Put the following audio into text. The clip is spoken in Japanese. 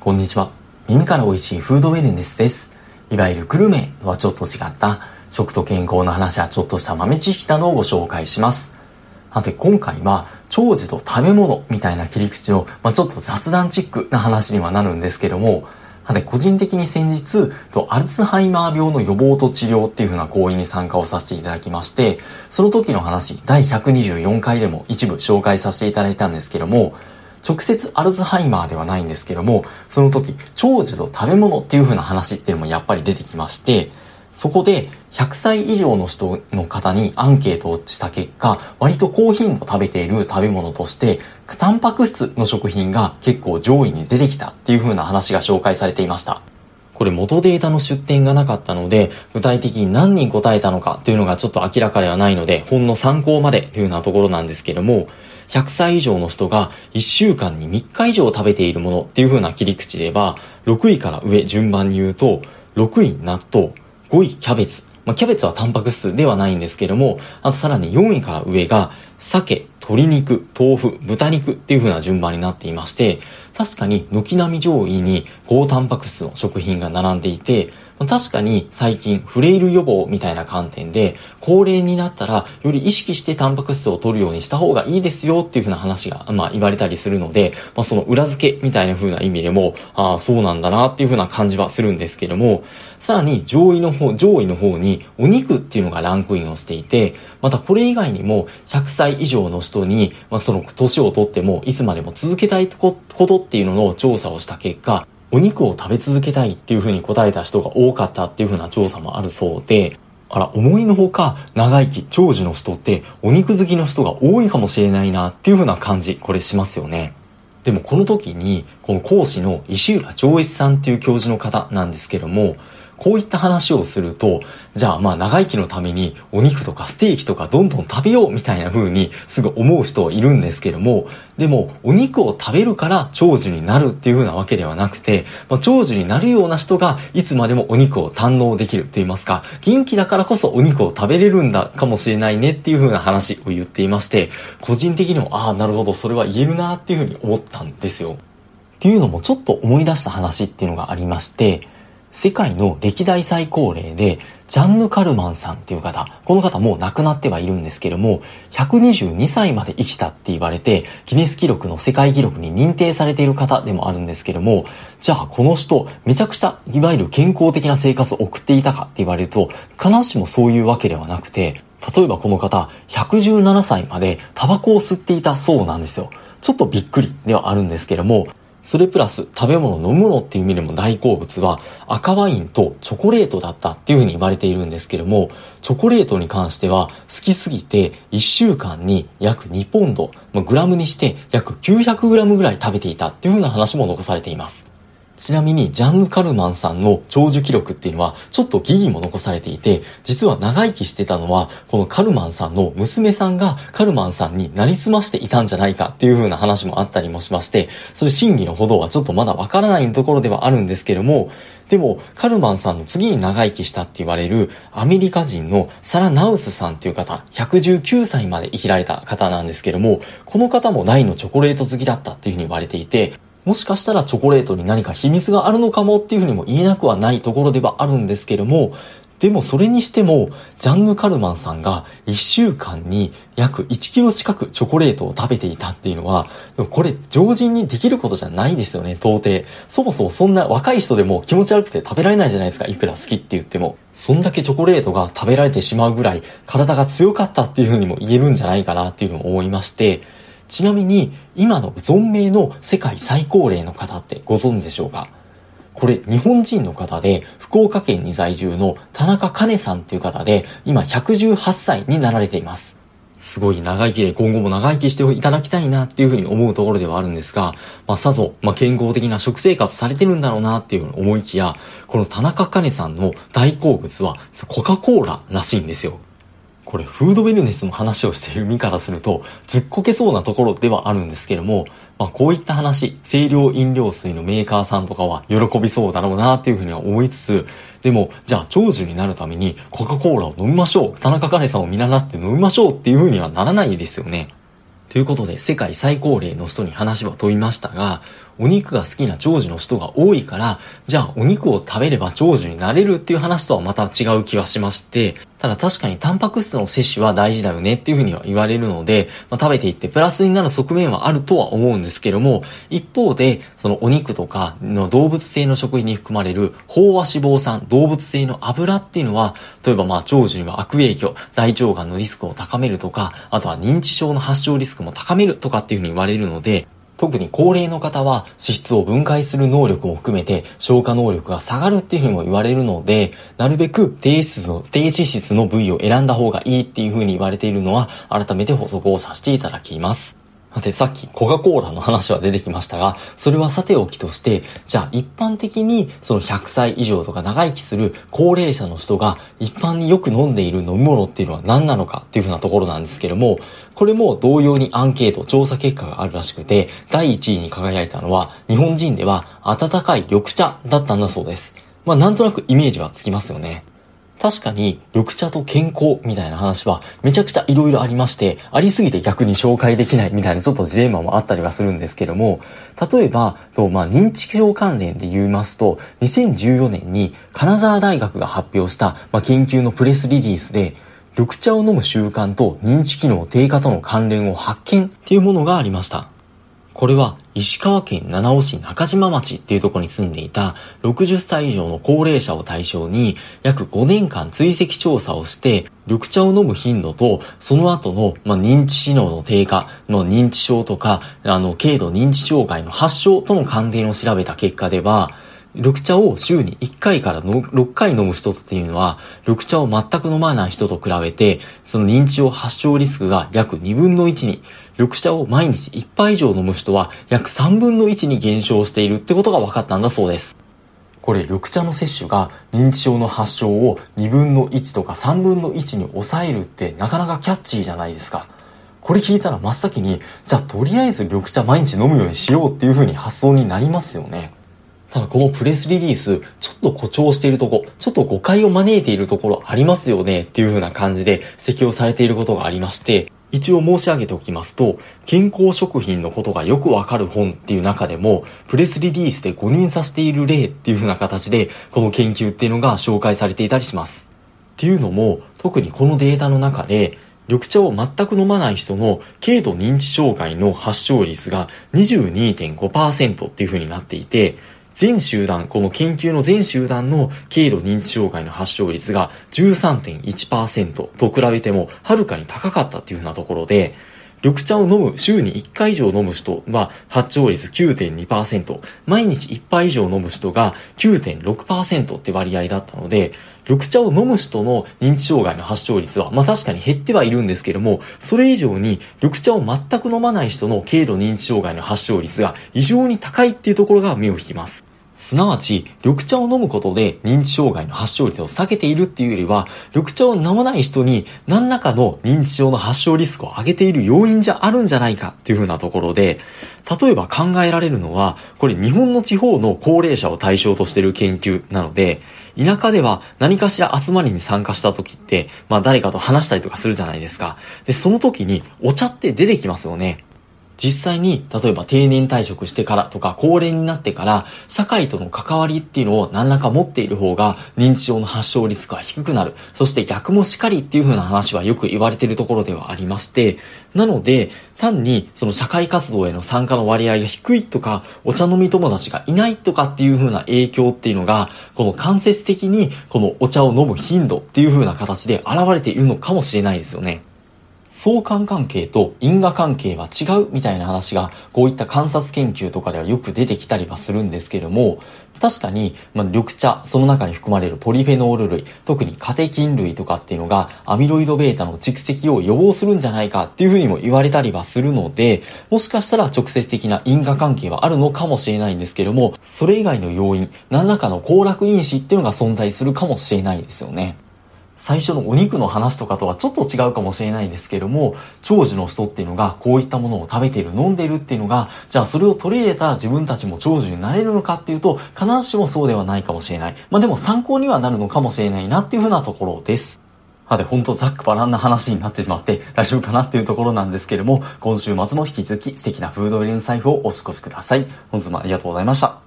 こんにちは。耳から美味しいフードウェルネスです。いわゆるグルメとはちょっと違った食と健康の話やちょっとした豆知識などをご紹介します。さて今回は長寿と食べ物みたいな切り口の、まあ、ちょっと雑談チックな話にはなるんですけども、さて個人的に先日、アルツハイマー病の予防と治療っていう風な講演に参加をさせていただきまして、その時の話、第124回でも一部紹介させていただいたんですけども、直接アルツハイマーではないんですけども、その時、長寿と食べ物っていう風な話っていうのもやっぱり出てきまして、そこで100歳以上の人の方にアンケートをした結果、割と高頻度食べている食べ物として、タンパク質の食品が結構上位に出てきたっていう風な話が紹介されていました。これ元データの出典がなかったので、具体的に何人答えたのかっていうのがちょっと明らかではないので、ほんの参考までというようなところなんですけども、100歳以上の人が1週間に3日以上食べているものっていう風な切り口で言えば、6位から上順番に言うと、6位納豆、5位キャベツ、まあ、キャベツはタンパク質ではないんですけども、あとさらに4位から上が、鮭、鶏肉、豆腐、豚肉っていう風な順番になっていまして、確かに軒並み上位に高タンパク質の食品が並んでいて、確かに最近フレイル予防みたいな観点で高齢になったらより意識してタンパク質を取るようにした方がいいですよっていう風な話が、まあ、言われたりするので、まあ、その裏付けみたいな風な意味でもああそうなんだなっていう風な感じはするんですけどもさらに上位の方上位の方にお肉っていうのがランクインをしていてまたこれ以外にも100歳以上の人に、まあ、その年をとってもいつまでも続けたいことっていうのの調査をした結果お肉を食べ続けたいっていう風に答えた人が多かったっていう風な調査もあるそうで、あら、思いのほか長生き、長寿の人ってお肉好きの人が多いかもしれないなっていう風な感じ、これしますよね。でもこの時に、この講師の石浦長一さんっていう教授の方なんですけども、こういった話をすると、じゃあまあ長生きのためにお肉とかステーキとかどんどん食べようみたいな風にすぐ思う人はいるんですけども、でもお肉を食べるから長寿になるっていう風なわけではなくて、まあ、長寿になるような人がいつまでもお肉を堪能できると言いますか、元気だからこそお肉を食べれるんだかもしれないねっていう風な話を言っていまして、個人的にもああなるほどそれは言えるなっていう風に思ったんですよ。っていうのもちょっと思い出した話っていうのがありまして、世界の歴代最高齢で、ジャンヌ・カルマンさんっていう方、この方もう亡くなってはいるんですけども、122歳まで生きたって言われて、ギネス記録の世界記録に認定されている方でもあるんですけども、じゃあこの人、めちゃくちゃ、いわゆる健康的な生活を送っていたかって言われると、必ずしもそういうわけではなくて、例えばこの方、117歳までタバコを吸っていたそうなんですよ。ちょっとびっくりではあるんですけども、それプラス食べ物、飲むのっていう意味でも大好物は赤ワインとチョコレートだったっていうふうに言われているんですけれども、チョコレートに関しては好きすぎて1週間に約2ポンド、グラムにして約900グラムぐらい食べていたっていうふうな話も残されています。ちなみに、ジャンヌ・カルマンさんの長寿記録っていうのは、ちょっと疑義も残されていて、実は長生きしてたのは、このカルマンさんの娘さんがカルマンさんになりすましていたんじゃないかっていう風な話もあったりもしまして、それ真偽のほどはちょっとまだわからないところではあるんですけども、でも、カルマンさんの次に長生きしたって言われるアメリカ人のサラ・ナウスさんっていう方、119歳まで生きられた方なんですけども、この方も大のチョコレート好きだったっていうふうに言われていて、もしかしたらチョコレートに何か秘密があるのかもっていうふうにも言えなくはないところではあるんですけれども、でもそれにしても、ジャンヌ・カルマンさんが1週間に約1キロ近くチョコレートを食べていたっていうのは、これ常人にできることじゃないですよね、到底。そもそもそんな若い人でも気持ち悪くて食べられないじゃないですか、いくら好きって言っても。そんだけチョコレートが食べられてしまうぐらい体が強かったっていうふうにも言えるんじゃないかなっていうふうに思いまして、ちなみに、今の存命の世界最高齢の方ってご存知でしょうか？これ、日本人の方で、福岡県に在住の田中兼さんっていう方で、今118歳になられています。すごい長生きで今後も長生きしていただきたいなっていうふうに思うところではあるんですが、まあ、さぞ、まあ、健康的な食生活されてるんだろうなっていう思いきや、この田中兼さんの大好物はコカ・コーラらしいんですよ。これフードウェルネスの話をしている身からするとずっこけそうなところではあるんですけども、まあ、こういった話清涼飲料水のメーカーさんとかは喜びそうだろうなっていうふうには思いつつでもじゃあ長寿になるためにコカ・コーラを飲みましょう。田中カレさんを見習って飲みましょうっていうふうにはならないですよね。ということで世界最高齢の人に話は問いましたがお肉が好きな長寿の人が多いから、じゃあお肉を食べれば長寿になれるっていう話とはまた違う気はしまして、ただ確かにタンパク質の摂取は大事だよねっていうふうには言われるので、まあ、食べていってプラスになる側面はあるとは思うんですけども、一方で、そのお肉とかの動物性の食品に含まれる飽和脂肪酸、動物性の油っていうのは、例えばまあ長寿には悪影響、大腸がんのリスクを高めるとか、あとは認知症の発症リスクも高めるとかっていうふうに言われるので、特に高齢の方は脂質を分解する能力も含めて消化能力が下がるっていうふうにも言われるので、なるべく低脂質の、低脂質の部位を選んだ方がいいっていうふうに言われているのは改めて補足をさせていただきます。さて、さっきコカ・コーラの話は出てきましたが、それはさておきとして、じゃあ一般的にその100歳以上とか長生きする高齢者の人が一般によく飲んでいる飲み物っていうのは何なのかっていうふうなところなんですけども、これも同様にアンケート、調査結果があるらしくて、第1位に輝いたのは、日本人では温かい緑茶だったんだそうです。まあなんとなくイメージはつきますよね。確かに緑茶と健康みたいな話はめちゃくちゃ色々ありまして、ありすぎて逆に紹介できないみたいなちょっとジレンマもあったりはするんですけども、例えば、とまあ、認知症関連で言いますと、2014年に金沢大学が発表した、まあ、研究のプレスリリースで、緑茶を飲む習慣と認知機能低下との関連を発見っていうものがありました。これは石川県七尾市中島町っていうところに住んでいた60歳以上の高齢者を対象に約5年間追跡調査をして緑茶を飲む頻度とその後の、まあ、認知機能の低下の認知症とかあの軽度認知障害の発症との関連を調べた結果では緑茶を週に1回からの6回飲む人っていうのは、緑茶を全く飲まない人と比べて、その認知症発症リスクが約2分の1に、緑茶を毎日1杯以上飲む人は約3分の1に減少しているってことが分かったんだそうです。これ緑茶の摂取が認知症の発症を2分の1とか3分の1に抑えるってなかなかキャッチーじゃないですか。これ聞いたら真っ先に、じゃあとりあえず緑茶毎日飲むようにしようっていう風に発想になりますよね。ただこのプレスリリース、ちょっと誇張しているとこ、ちょっと誤解を招いているところありますよねっていう風な感じで指摘をされていることがありまして、一応申し上げておきますと、健康食品のことがよくわかる本っていう中でも、プレスリリースで誤認させている例っていう風な形で、この研究っていうのが紹介されていたりします。っていうのも、特にこのデータの中で、緑茶を全く飲まない人の軽度認知障害の発症率が22.5%っていう風になっていて、全集団、この研究の全集団の軽度認知障害の発症率が13.1%と比べてもはるかに高かったっていうふうなところで、緑茶を飲む、週に1回以上飲む人は発症率9.2%、毎日1杯以上飲む人が9.6%って割合だったので、緑茶を飲む人の認知障害の発症率は、まあ確かに減ってはいるんですけども、それ以上に緑茶を全く飲まない人の軽度認知障害の発症率が異常に高いっていうところが目を引きます。すなわち、緑茶を飲むことで認知障害の発症率を下げているっていうよりは、緑茶を飲まない人に何らかの認知症の発症リスクを上げている要因じゃあるんじゃないかっていうふうなところで、例えば考えられるのは、これ日本の地方の高齢者を対象としている研究なので、田舎では何かしら集まりに参加した時って、まあ誰かと話したりとかするじゃないですか。で、その時にお茶って出てきますよね。実際に、例えば定年退職してからとか、高齢になってから、社会との関わりっていうのを何らか持っている方が、認知症の発症リスクは低くなる。そして逆もしかりっていう風な話はよく言われているところではありまして、なので、単にその社会活動への参加の割合が低いとか、お茶飲み友達がいないとかっていう風な影響っていうのが、この間接的にこのお茶を飲む頻度っていう風な形で現れているのかもしれないですよね。相関関係と因果関係は違うみたいな話がこういった観察研究とかではよく出てきたりはするんですけども確かに、まあ、緑茶、その中に含まれるポリフェノール類、特にカテキン類とかっていうのがアミロイド β の蓄積を予防するんじゃないかっていうふうにも言われたりはするので、もしかしたら直接的な因果関係はあるのかもしれないんですけども、それ以外の要因、何らかの行楽因子っていうのが存在するかもしれないですよね。最初のお肉の話とかとはちょっと違うかもしれないんですけども、長寿の人っていうのがこういったものを食べている、飲んでいるっていうのが、じゃあそれを取り入れた自分たちも長寿になれるのかっていうと、必ずしもそうではないかもしれない。まあでも参考にはなるのかもしれないなっていうふうなところです。さて、ほんとざっくばらんな話になってしまって大丈夫かなっていうところなんですけれども、今週末も引き続き素敵なフード入りの財布をお過ごしください。本日もありがとうございました。